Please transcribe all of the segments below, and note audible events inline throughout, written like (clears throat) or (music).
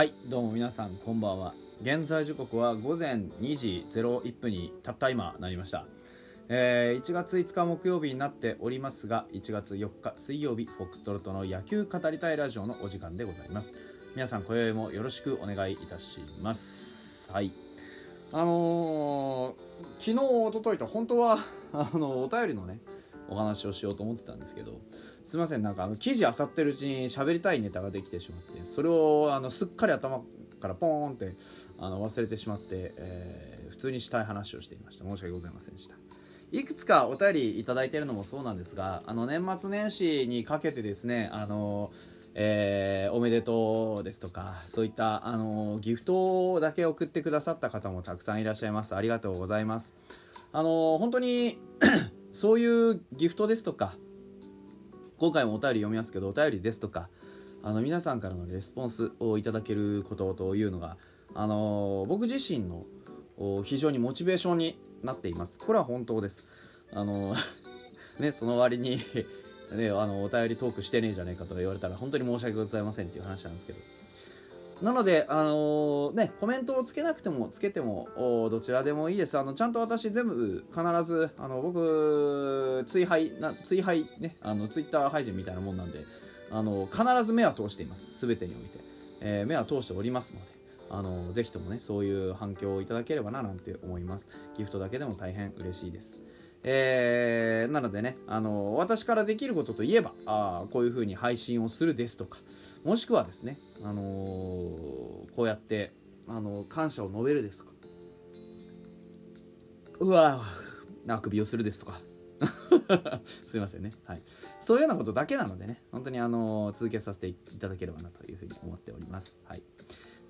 はいどうも皆さんこんばんは。現在時刻は午前2時01分にたった今なりました。えー1月5日木曜日になっておりますが1月4日水曜日フォックストロットの野球語りたいラジオのお時間でございます。皆さん今宵もよろしくお願いいたします。はい。あのー昨日おとといと本当はあのお便りのねお話をしようと思ってたんですけどすいません。なんかあの記事あさってるうちに喋りたいネタができてしまってそれをあのすっかり頭からポーンってあの忘れてしまって、えー普通にしたい話をしていました。申し訳ございませんでした。いくつかお便りいただいてるのもそうなんですがあの年末年始にかけてですねあのえーおめでとうですとかそういったあのギフトだけ送ってくださった方もたくさんいらっしゃいます。ありがとうございます。あの本当に (clears throat) そういうギフトですとか今回もお便り読みますけどお便りですとかあの皆さんからのレスポンスをいただけることというのがあの僕自身の非常にモチベーションになっています。これは本当です。あの (laughs) ねその割に (laughs) ねあのお便りトークしてねえじゃねえかとか言われたら本当に申し訳ございませんっていう話なんですけど。なので、あのね、コメントをつけなくてもつけてもどちらでもいいです。あのちゃんと私全部必ずあの僕追廃な追廃ねあのツイッター配信みたいなもんなんであの必ず目は通しています。全てにおいて、えー目は通しておりますのであのぜひともねそういう反響をいただければななんて思います。ギフトだけでも大変嬉しいです。えーなのでねあの私からできることといえばあこういう風に配信をするですとかもしくはですね、あのーこうやって、あの感謝を述べるですとかうわあくびをするですとか (laughs) すいませんね、はい、そういうようなことだけなのでね本当に、あのー続けさせていただければなというふうに思っております、はい、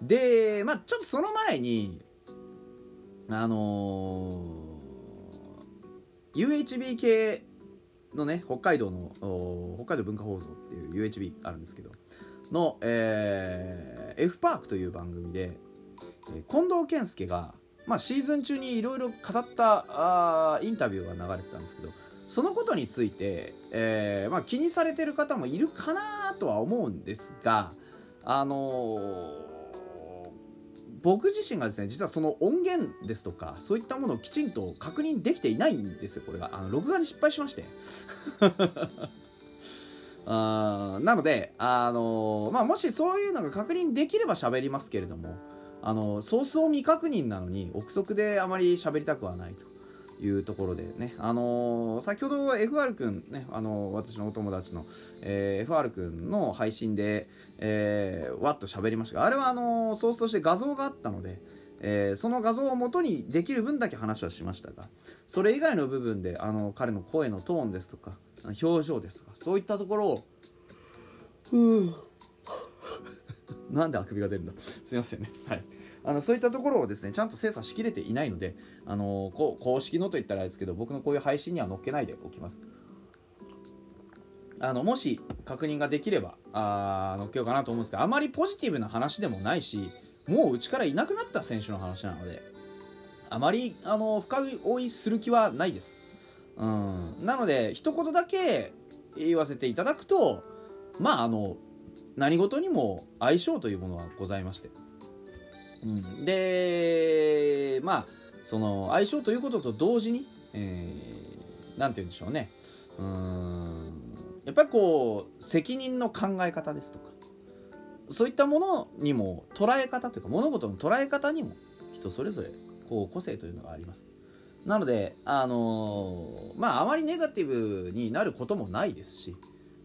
でまあちょっとその前にあの UHB 系のね北海道の北海道文化放送っていう UHB あるんですけどの、えー F パークという番組で、え近藤健介が、まあ、シーズン中にいろいろ語ったあインタビューが流れてたんですけどそのことについて、えーまあ、気にされてる方もいるかなとは思うんですがあのー僕自身がですね実はその音源ですとかそういったものをきちんと確認できていないんですよこれが。あの録画に失敗しまして。(laughs) あーなので、あのまあ、もしそういうのが確認できれば喋りますけれどもあのソースを未確認なのに憶測であまり喋りたくはないと。いうところでね、あのー先ほど FR 君ね、あのー私のお友達の、えー FR 君の配信で、えーわっと喋りましたがあれはあのーソースとして画像があったので、えーその画像を元にできる分だけ話はしましたがそれ以外の部分であの彼の声のトーンですとか表情ですとかそういったところを (laughs) なんであくびが出るんだ。すいませんね。はいあのそういったところをですねちゃんと精査しきれていないのであのこう公式のといったらあれですけど僕のこういう配信には載っけないでおきます。あのもし確認ができればあ載っけようかなと思うんですがあまりポジティブな話でもないしもううちからいなくなった選手の話なのであまりあの深追いする気はないです、うん、なので一言だけ言わせていただくとまああの何事にも相性というものはございまして、うん、でまあその相性ということと同時に、えーて言うんでしょうね。うん。やっぱりこう責任の考え方ですとかそういったものにも捉え方というか物事の捉え方にも人それぞれこう個性というのがあります。なのであのーまああまりネガティブになることもないですし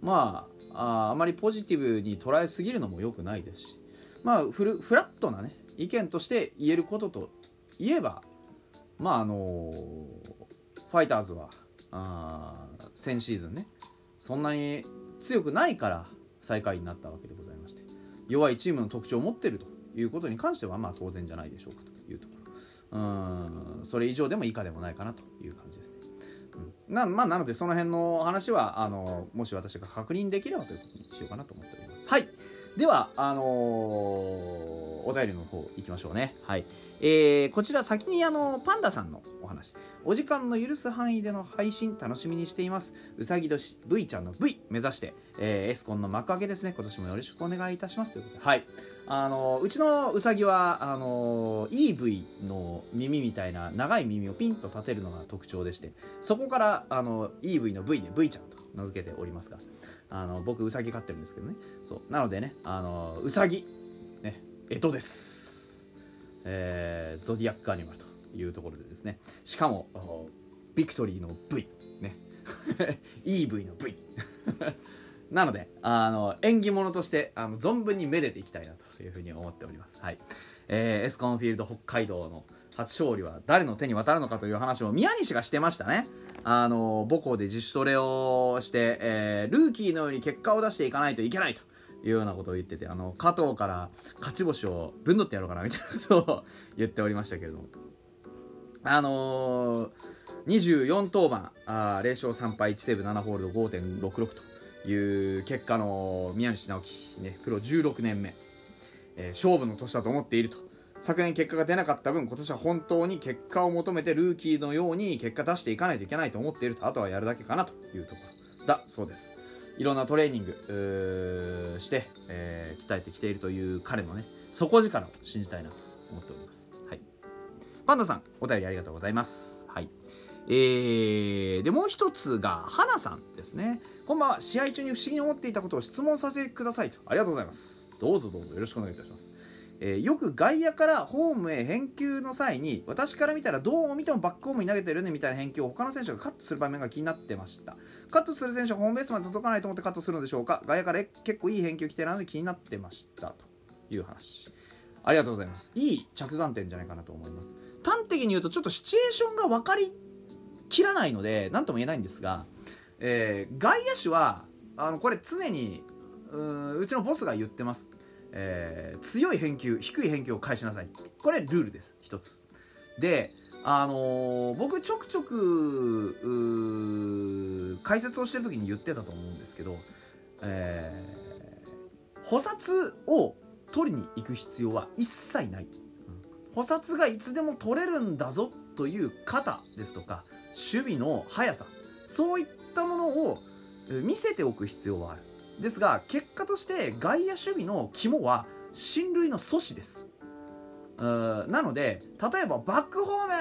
まあああまりポジティブに捉えすぎるのも良くないですしまあフルフラットなね意見として言えることといえばまああのファイターズはあー先シーズンねそんなに強くないから最下位になったわけでございまして弱いチームの特徴を持っているということに関してはまあ当然じゃないでしょうかというところうんそれ以上でも以下でもないかなという感じですね。うんなまあ、なのでその辺の話はあのもし私が確認できればということにしようかなと思っております。はいではあのーお便りの方行きましょうね。はい。えー、こちら先にあのパンダさんのお話。お時間の許す範囲での配信楽しみにしています。うさぎ年 V ちゃんの V 目指して、えー、エスコンの幕開けですね。今年もよろしくお願いいたします。ということで。はい。あのうちのうさぎはあの EV の耳みたいな長い耳をピンと立てるのが特徴でしてそこからあの EV の V で V ちゃんと名付けておりますがあの僕うさぎ飼ってるんですけどね。そう。なのでねあのうさぎ。ね。干支です。えー、ゾディアックアニマルというところでですね。しかもビクトリーの V ね。(laughs) EV の V (laughs) なのであの縁起物としてあの存分にめでていきたいなというふうに思っております、はい。えー、エスコンフィールド北海道の初勝利は誰の手に渡るのかという話を宮西がしてましたね。あの母校で自主トレをして、えー、ルーキーのように結果を出していかないといけないと。いうようなことを言っててあの加藤から勝ち星をぶんどってやろうかなみたいなことを言っておりましたけれども。あのー、24登板あ0勝3敗1セーブ7ホールド5.66という結果の宮西直樹、ね、プロ16年目、えー、勝負の年だと思っていると。昨年結果が出なかった分今年は本当に結果を求めてルーキーのように結果出していかないといけないと思っているとあとはやるだけかなというところだそうです。いろんなトレーニングして、えー、鍛えてきているという彼のね底力を信じたいなと思っております、はい、パンダさんお便りありがとうございます。はい。えー、でもう一つが花さんですね。こんばんは試合中に不思議に思っていたことを質問させてくださいと。ありがとうございます。どうぞどうぞよろしくお願いいたします。えー、よく外野からホームへ返球の際に私から見たらどう見てもバックホームに投げてるねみたいな返球を他の選手がカットする場面が気になってました。カットする選手はホームベースまで届かないと思ってカットするのでしょうか。外野から結構いい返球来てるので気になってましたという話ありがとうございますいい着眼点じゃないかなと思います。端的に言うとちょっとシチュエーションが分かりきらないので何とも言えないんですが、えー、外野手はあのこれ常にううちのボスが言ってます。えー、強い返球低い返球を返しなさい。これルールです一つ。であのー、僕ちょくちょく解説をしてる時に言ってたと思うんですけど、えー、補殺を取りに行く必要は一切ない、補殺がいつでも取れるんだぞという肩ですとか守備の速さそういったものを見せておく必要はある。ですが結果として外野守備の肝は進塁の阻止です。なので例えばバックホーム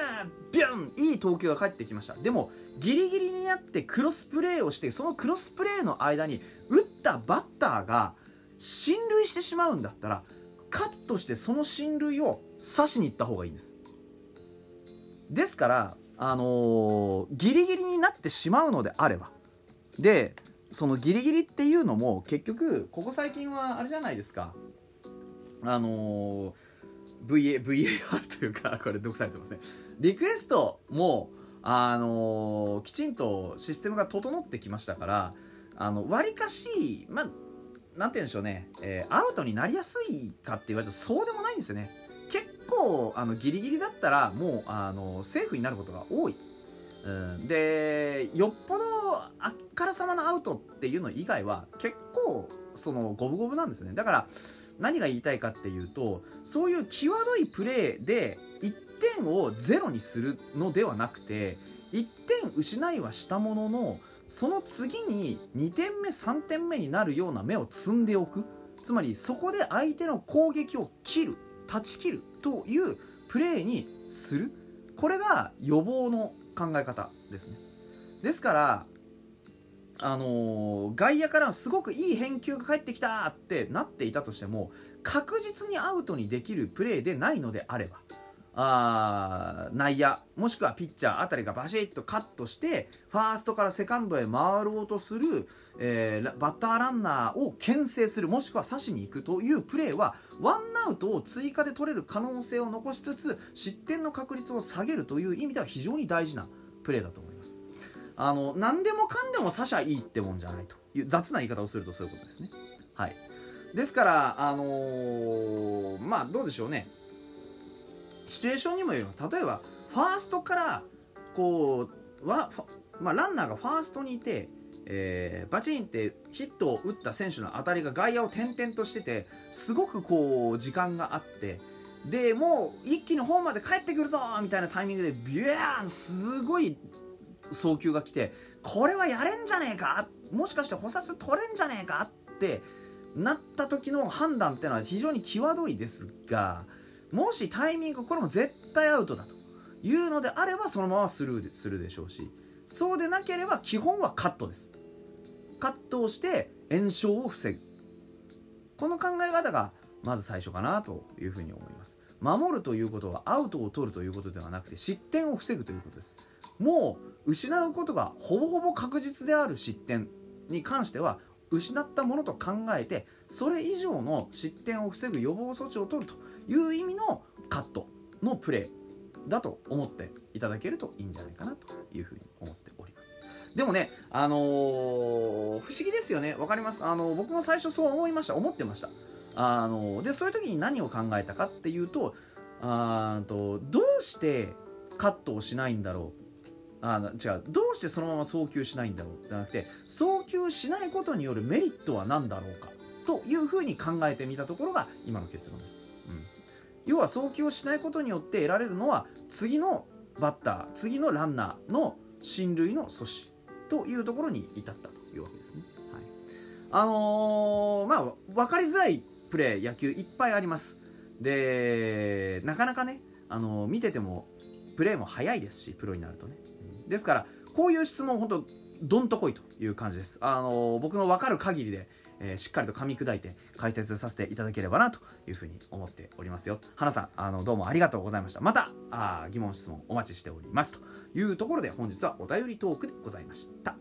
ビュンいい投球が返ってきました。でもギリギリになってクロスプレーをしてそのクロスプレーの間に打ったバッターが進塁してしまうんだったらカットしてその進塁を刺しに行った方がいいんです。ですからあのー、ギリギリになってしまうのであれば。でそのギリギリっていうのも結局ここ最近はあれじゃないですか。あのー、VA VAR というかこれ毒されてますね。リクエストもあのー、きちんとシステムが整ってきましたからあの割かしまあなんて言うんでしょうね、えー、アウトになりやすいかって言われるとそうでもないんですよね。結構あのギリギリだったらもうあのセーフになることが多い。うん、でよっぽどあっからさまのアウトっていうの以外は結構その五分五分なんですね。だから何が言いたいかっていうとそういう際どいプレーで1点をゼロにするのではなくて1点失いはしたもののその次に2点目3点目になるような目を積んでおく。つまりそこで相手の攻撃を切る断ち切るというプレーにする。これが予防の考え方ですね。ですからあのー、外野からすごくいい返球が返ってきたってなっていたとしても確実にアウトにできるプレーでないのであればあ内野もしくはピッチャーあたりがバシッとカットしてファーストからセカンドへ回ろうとする、えー、バッターランナーを牽制するもしくは刺しに行くというプレーはワンアウトを追加で取れる可能性を残しつつ失点の確率を下げるという意味では非常に大事なプレーだと思います。あの何でもかんでも刺しゃいいってもんじゃないという雑な言い方をするとそういうことですね。はい、ですから、あのー、まあどうでしょうねシチュエーションにもよります。例えばファーストからこうわ、まあ、ランナーがファーストにいて、えー、バチンってヒットを打った選手の当たりが外野を転々としててすごくこう時間があって、でもう一気にホームまで帰ってくるぞみたいなタイミングでビューンすごい送球が来てこれはやれんじゃねえか？もしかして補殺取れんじゃねえか？ってなった時の判断ってのは非常に際どいですがもしタイミングこれも絶対アウトだというのであればそのままスルーするでしょうしそうでなければ基本はカットです。カットをして炎症を防ぐ。この考え方がまず最初かなというふうに思います。守るということはアウトを取るということではなくて失点を防ぐということです。もう失うことがほぼほぼ確実である失点に関しては失ったものと考えてそれ以上の失点を防ぐ予防措置を取るという意味のカットのプレーだと思っていただけるといいんじゃないかなというふうに思っております。でもねあのー、不思議ですよね。わかりますあのー、僕も最初そう思いました。思ってました。あのー、でそういう時に何を考えたかっていうとあとどうしてカットをしないんだろう。あ違う。どうしてそのまま送球しないんだろうじゃなくて送球しないことによるメリットは何だろうかというふうに考えてみたところが今の結論です、うん、要は送球をしないことによって得られるのは次のバッター次のランナーの進塁の阻止というところに至ったというわけですね、はい、あのー、まあ分かりづらいプレー野球いっぱいあります。でなかなかね、あのー、見ててもプレーも早いですしプロになるとね。ですからこういう質問本当どんとこいという感じです。あの僕の分かる限りで、えー、しっかりと噛み砕いて解説させていただければなというふうに思っておりますよ。花さんあのどうもありがとうございました。またあ疑問質問お待ちしておりますというところで本日はお便りトークでございました。